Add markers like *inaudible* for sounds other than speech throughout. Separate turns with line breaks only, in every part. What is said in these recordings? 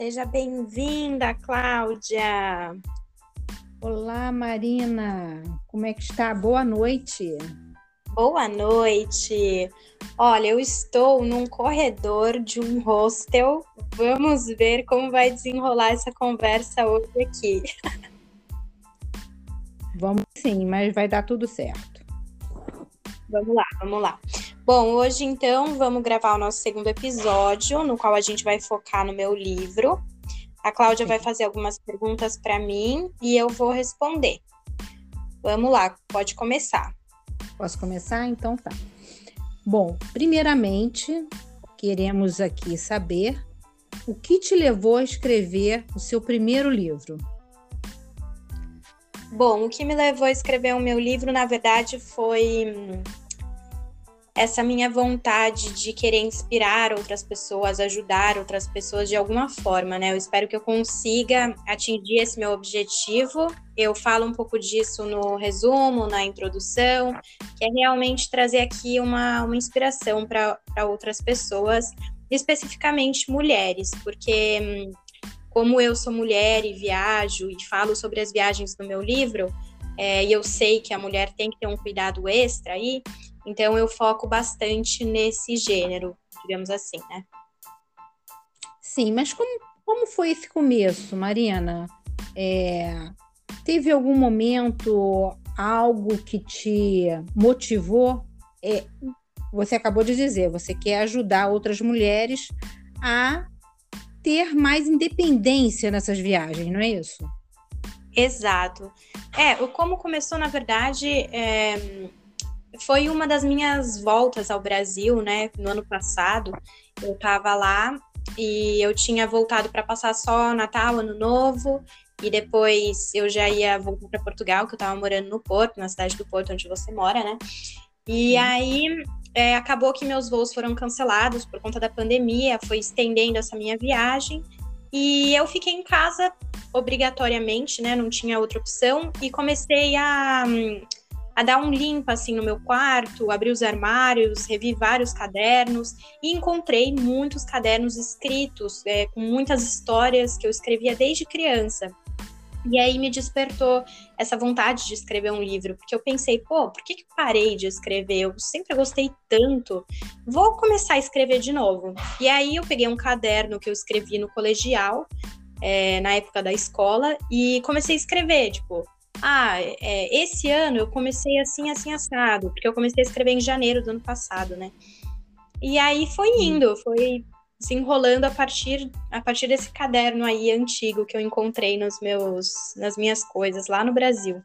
Seja bem-vinda, Cláudia.
Olá, Marina. Como é que está? Boa noite.
Boa noite. Olha, eu estou num corredor de um hostel. Vamos ver como vai desenrolar essa conversa hoje aqui.
Vamos sim, mas vai dar tudo certo.
Vamos lá, vamos lá. Bom, hoje então vamos gravar o nosso segundo episódio, no qual a gente vai focar no meu livro. A Cláudia vai fazer algumas perguntas para mim e eu vou responder. Vamos lá, pode começar.
Posso começar? Então tá. Bom, primeiramente, queremos aqui saber o que te levou a escrever o seu primeiro livro.
Bom, o que me levou a escrever o meu livro, na verdade, foi hum, essa minha vontade de querer inspirar outras pessoas, ajudar outras pessoas de alguma forma, né? Eu espero que eu consiga atingir esse meu objetivo. Eu falo um pouco disso no resumo, na introdução, que é realmente trazer aqui uma, uma inspiração para outras pessoas, especificamente mulheres, porque hum, como eu sou mulher e viajo e falo sobre as viagens no meu livro, é, e eu sei que a mulher tem que ter um cuidado extra aí, então eu foco bastante nesse gênero, digamos assim, né?
Sim, mas como, como foi esse começo, Mariana? É, teve algum momento, algo que te motivou? É, você acabou de dizer, você quer ajudar outras mulheres a ter mais independência nessas viagens, não é isso?
Exato. É, como começou, na verdade, é, foi uma das minhas voltas ao Brasil, né? No ano passado, eu estava lá e eu tinha voltado para passar só Natal, Ano Novo, e depois eu já ia voltar para Portugal, que eu estava morando no Porto, na cidade do Porto, onde você mora, né? E aí é, acabou que meus voos foram cancelados por conta da pandemia, foi estendendo essa minha viagem. E eu fiquei em casa obrigatoriamente, né? Não tinha outra opção. E comecei a, a dar um limpo assim no meu quarto, abri os armários, revi vários cadernos e encontrei muitos cadernos escritos é, com muitas histórias que eu escrevia desde criança. E aí me despertou essa vontade de escrever um livro, porque eu pensei, pô, por que, que parei de escrever? Eu sempre gostei tanto, vou começar a escrever de novo. E aí eu peguei um caderno que eu escrevi no colegial, é, na época da escola, e comecei a escrever, tipo, ah, é, esse ano eu comecei assim, assim, assado, porque eu comecei a escrever em janeiro do ano passado, né? E aí foi indo, foi se enrolando a partir, a partir desse caderno aí antigo que eu encontrei nos meus, nas minhas coisas lá no Brasil.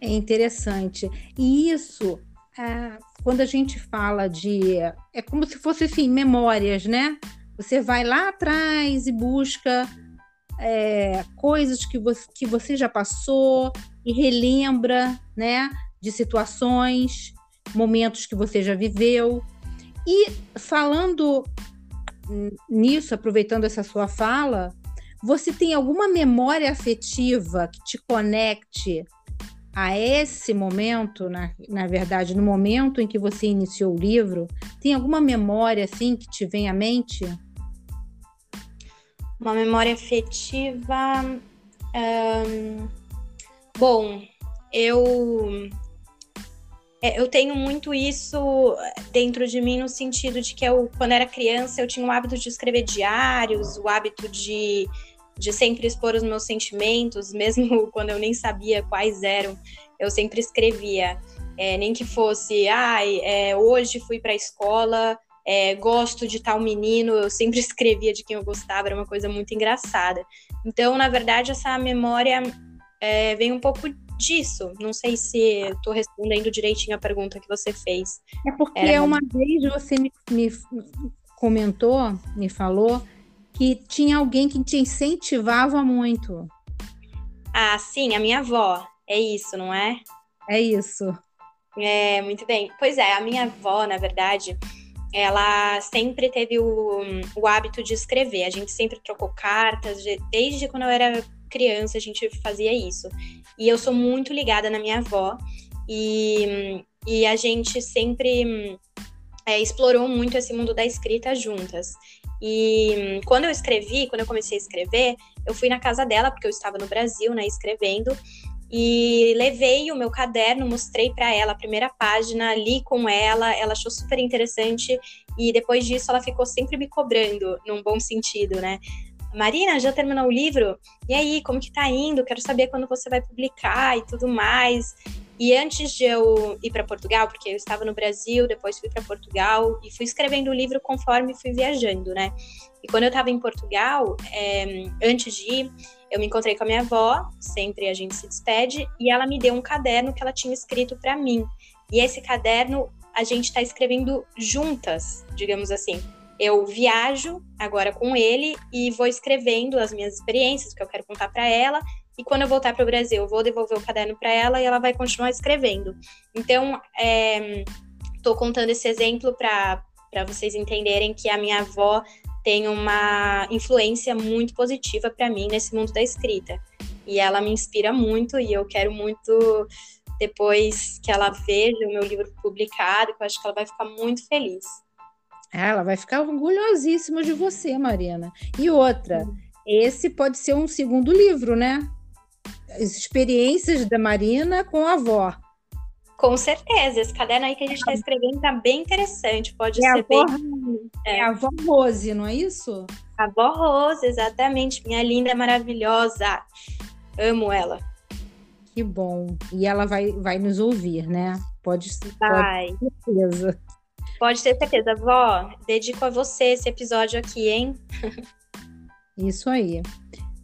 É interessante. E isso, é, quando a gente fala de. É como se fosse assim, memórias, né? Você vai lá atrás e busca é, coisas que você, que você já passou e relembra, né? De situações, momentos que você já viveu. E falando nisso, aproveitando essa sua fala, você tem alguma memória afetiva que te conecte a esse momento, na, na verdade, no momento em que você iniciou o livro? Tem alguma memória assim que te vem à mente?
Uma memória afetiva. Um, bom, eu é, eu tenho muito isso dentro de mim no sentido de que eu, quando era criança, eu tinha o hábito de escrever diários, o hábito de, de sempre expor os meus sentimentos, *laughs* mesmo quando eu nem sabia quais eram, eu sempre escrevia. É, nem que fosse, ai, é, hoje fui para a escola, é, gosto de tal menino, eu sempre *laughs* escrevia de quem eu gostava, era uma coisa muito engraçada. Então, na verdade, essa memória é, vem um pouco disso. Não sei se estou respondendo direitinho a pergunta que você fez.
É porque Era... uma vez você me, me comentou, me falou, que tinha alguém que te incentivava muito.
Ah, sim, a minha avó. É isso, não é?
É isso.
É, muito bem. Pois é, a minha avó, na verdade, ela sempre teve o, o hábito de escrever. A gente sempre trocou cartas, desde quando eu era criança a gente fazia isso. E eu sou muito ligada na minha avó e, e a gente sempre é, explorou muito esse mundo da escrita juntas. E quando eu escrevi, quando eu comecei a escrever, eu fui na casa dela, porque eu estava no Brasil, né, escrevendo, e levei o meu caderno, mostrei para ela a primeira página, li com ela, ela achou super interessante e depois disso ela ficou sempre me cobrando, num bom sentido, né? Marina, já terminou o livro? E aí, como que tá indo? Quero saber quando você vai publicar e tudo mais. E antes de eu ir para Portugal, porque eu estava no Brasil, depois fui para Portugal e fui escrevendo o livro conforme fui viajando, né? E quando eu estava em Portugal, é, antes de ir, eu me encontrei com a minha avó, sempre a gente se despede, e ela me deu um caderno que ela tinha escrito para mim. E esse caderno a gente está escrevendo juntas, digamos assim. Eu viajo agora com ele e vou escrevendo as minhas experiências que eu quero contar para ela e quando eu voltar para o Brasil, eu vou devolver o caderno para ela e ela vai continuar escrevendo. Então, estou é, contando esse exemplo para vocês entenderem que a minha avó tem uma influência muito positiva para mim nesse mundo da escrita. E ela me inspira muito e eu quero muito depois que ela veja o meu livro publicado, que eu acho que ela vai ficar muito feliz.
Ela vai ficar orgulhosíssima de você, Marina. E outra, esse pode ser um segundo livro, né? as experiências da Marina com a avó.
Com certeza, esse caderno aí que a gente está escrevendo está bem interessante, pode
é
ser
bem... É. é a avó Rose, não é isso?
A avó Rose, exatamente, minha linda, maravilhosa, amo ela.
Que bom, e ela vai, vai nos ouvir, né? Pode,
vai. pode ter certeza. Pode ter certeza, vó, dedico a você esse episódio aqui, hein?
Isso aí.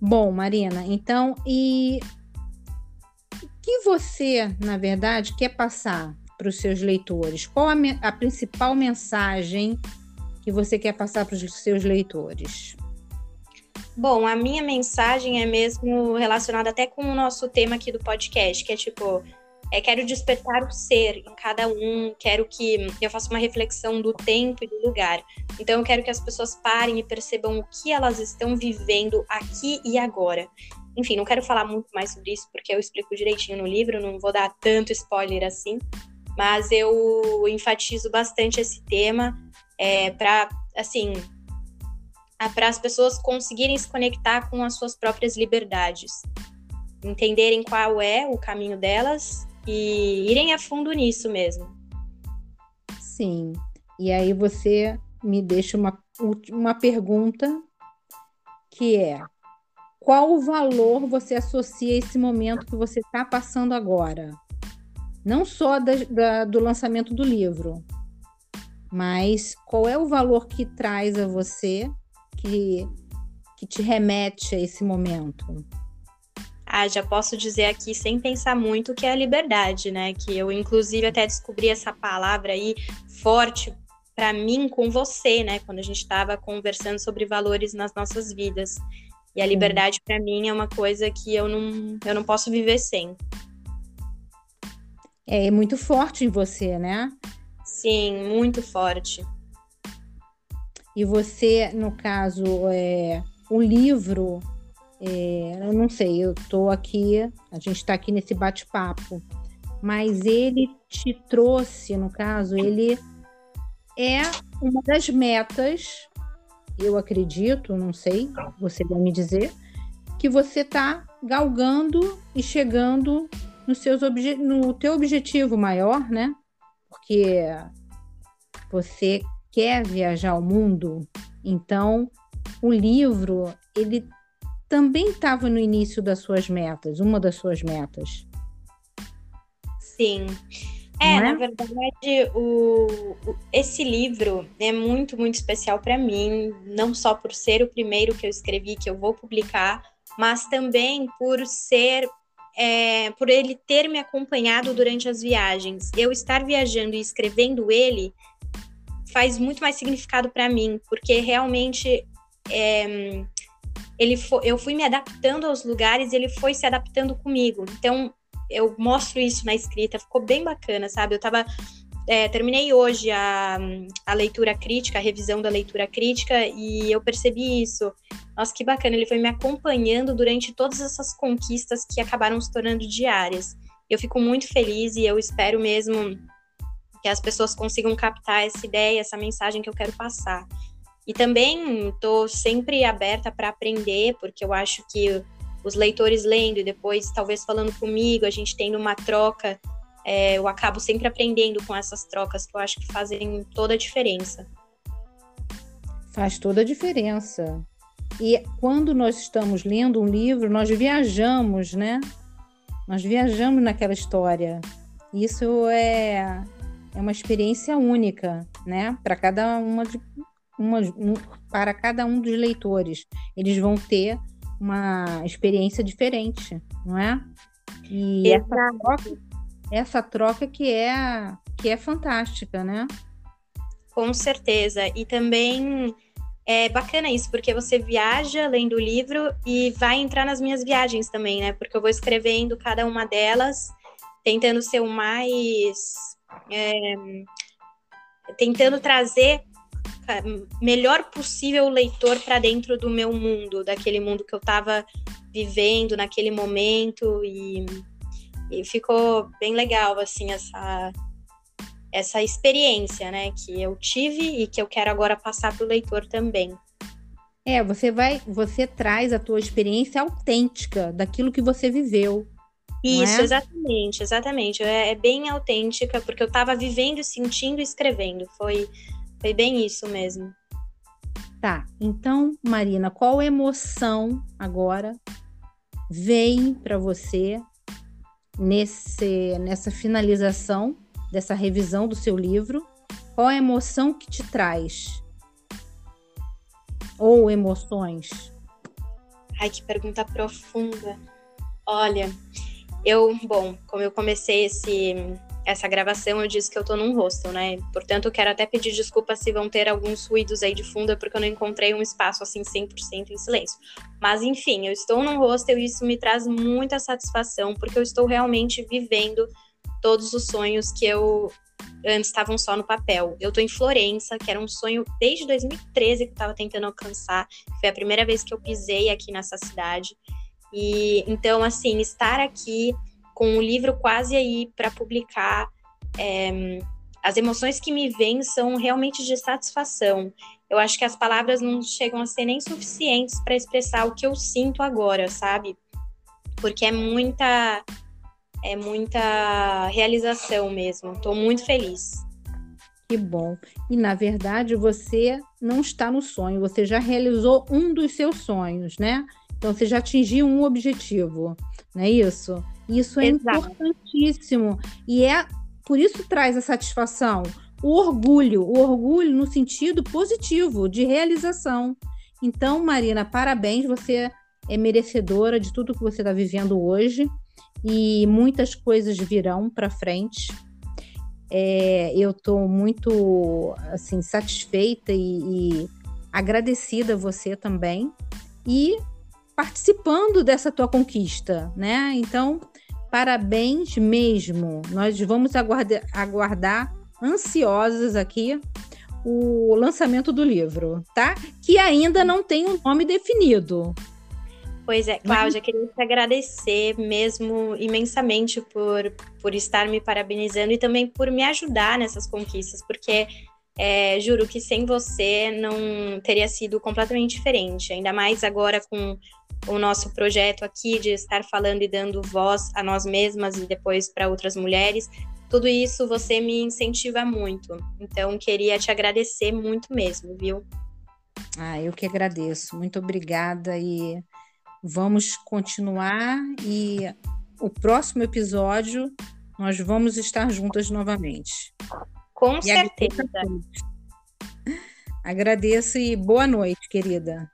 Bom, Marina, então, e que você, na verdade, quer passar para os seus leitores? Qual a, a principal mensagem que você quer passar para os seus leitores?
Bom, a minha mensagem é mesmo relacionada até com o nosso tema aqui do podcast, que é tipo, é, quero despertar o ser em cada um, quero que eu faça uma reflexão do tempo e do lugar. Então, eu quero que as pessoas parem e percebam o que elas estão vivendo aqui e agora. Enfim, não quero falar muito mais sobre isso, porque eu explico direitinho no livro, não vou dar tanto spoiler assim, mas eu enfatizo bastante esse tema é, para, assim, para as pessoas conseguirem se conectar com as suas próprias liberdades, entenderem qual é o caminho delas e irem a fundo nisso mesmo.
Sim. E aí você me deixa uma, uma pergunta que é qual o valor você associa a esse momento que você está passando agora? Não só da, da, do lançamento do livro, mas qual é o valor que traz a você que, que te remete a esse momento?
Ah, já posso dizer aqui sem pensar muito que é a liberdade, né? Que eu inclusive até descobri essa palavra aí forte para mim com você, né? Quando a gente estava conversando sobre valores nas nossas vidas. E a liberdade para mim é uma coisa que eu não, eu não posso viver sem.
É, é muito forte em você, né?
Sim, muito forte.
E você, no caso, é, o livro é, eu não sei, eu estou aqui, a gente está aqui nesse bate-papo, mas ele te trouxe, no caso, ele é uma das metas, eu acredito, não sei, você vai me dizer, que você está galgando e chegando no, seus no teu objetivo maior, né? Porque você quer viajar ao mundo, então o livro ele também estava no início das suas metas, uma das suas metas.
Sim. É, é? na verdade, o, o, esse livro é muito, muito especial para mim, não só por ser o primeiro que eu escrevi, que eu vou publicar, mas também por ser, é, por ele ter me acompanhado durante as viagens. Eu estar viajando e escrevendo ele faz muito mais significado para mim, porque realmente é, ele foi, eu fui me adaptando aos lugares e ele foi se adaptando comigo. Então, eu mostro isso na escrita, ficou bem bacana, sabe? Eu tava. É, terminei hoje a, a leitura crítica, a revisão da leitura crítica, e eu percebi isso. Nossa, que bacana, ele foi me acompanhando durante todas essas conquistas que acabaram se tornando diárias. Eu fico muito feliz e eu espero mesmo que as pessoas consigam captar essa ideia, essa mensagem que eu quero passar. E também estou sempre aberta para aprender, porque eu acho que os leitores lendo e depois talvez falando comigo, a gente tendo uma troca, é, eu acabo sempre aprendendo com essas trocas que eu acho que fazem toda a diferença.
Faz toda a diferença. E quando nós estamos lendo um livro, nós viajamos, né? Nós viajamos naquela história. Isso é, é uma experiência única, né? Para cada uma, de, uma um, para cada um dos leitores, eles vão ter uma experiência diferente, não é? E essa troca, essa troca que é que é fantástica, né?
Com certeza. E também é bacana isso, porque você viaja lendo o livro e vai entrar nas minhas viagens também, né? Porque eu vou escrevendo cada uma delas, tentando ser o mais. É, tentando trazer melhor possível leitor para dentro do meu mundo, daquele mundo que eu estava vivendo naquele momento e, e ficou bem legal assim essa essa experiência, né, que eu tive e que eu quero agora passar para o leitor também.
É, você vai, você traz a tua experiência autêntica daquilo que você viveu.
Isso,
é?
exatamente, exatamente. É, é, bem autêntica, porque eu estava vivendo, sentindo e escrevendo. Foi, foi bem isso mesmo.
Tá, então, Marina, qual emoção agora vem para você nesse, nessa finalização dessa revisão do seu livro? Qual a emoção que te traz? Ou emoções?
Ai, que pergunta profunda. Olha, eu, bom, como eu comecei esse, essa gravação, eu disse que eu tô num hostel, né? Portanto, quero até pedir desculpa se vão ter alguns ruídos aí de fundo, porque eu não encontrei um espaço assim 100% em silêncio. Mas, enfim, eu estou num hostel e isso me traz muita satisfação, porque eu estou realmente vivendo todos os sonhos que eu antes estavam só no papel. Eu tô em Florença, que era um sonho desde 2013 que eu estava tentando alcançar. Foi a primeira vez que eu pisei aqui nessa cidade. E então, assim, estar aqui com o livro quase aí para publicar, é, as emoções que me vêm são realmente de satisfação. Eu acho que as palavras não chegam a ser nem suficientes para expressar o que eu sinto agora, sabe? Porque é muita é muita realização mesmo. Estou muito feliz.
Que bom. E na verdade você não está no sonho, você já realizou um dos seus sonhos, né? Então você já atingiu um objetivo, não é isso? Isso é Exato. importantíssimo e é por isso traz a satisfação, o orgulho, o orgulho no sentido positivo de realização. Então, Marina, parabéns, você é merecedora de tudo que você está vivendo hoje e muitas coisas virão para frente. É, eu estou muito assim satisfeita e, e agradecida a você também e participando dessa tua conquista, né? Então, parabéns mesmo. Nós vamos aguardar, aguardar ansiosas aqui o lançamento do livro, tá? Que ainda não tem um nome definido.
Pois é, Cláudia, queria te agradecer mesmo imensamente por, por estar me parabenizando e também por me ajudar nessas conquistas, porque é, juro que sem você não teria sido completamente diferente, ainda mais agora com o nosso projeto aqui de estar falando e dando voz a nós mesmas e depois para outras mulheres. Tudo isso você me incentiva muito. Então, queria te agradecer muito mesmo, viu?
Ah, eu que agradeço. Muito obrigada e Vamos continuar e o próximo episódio nós vamos estar juntas novamente.
Com e certeza.
Agradeço e boa noite, querida.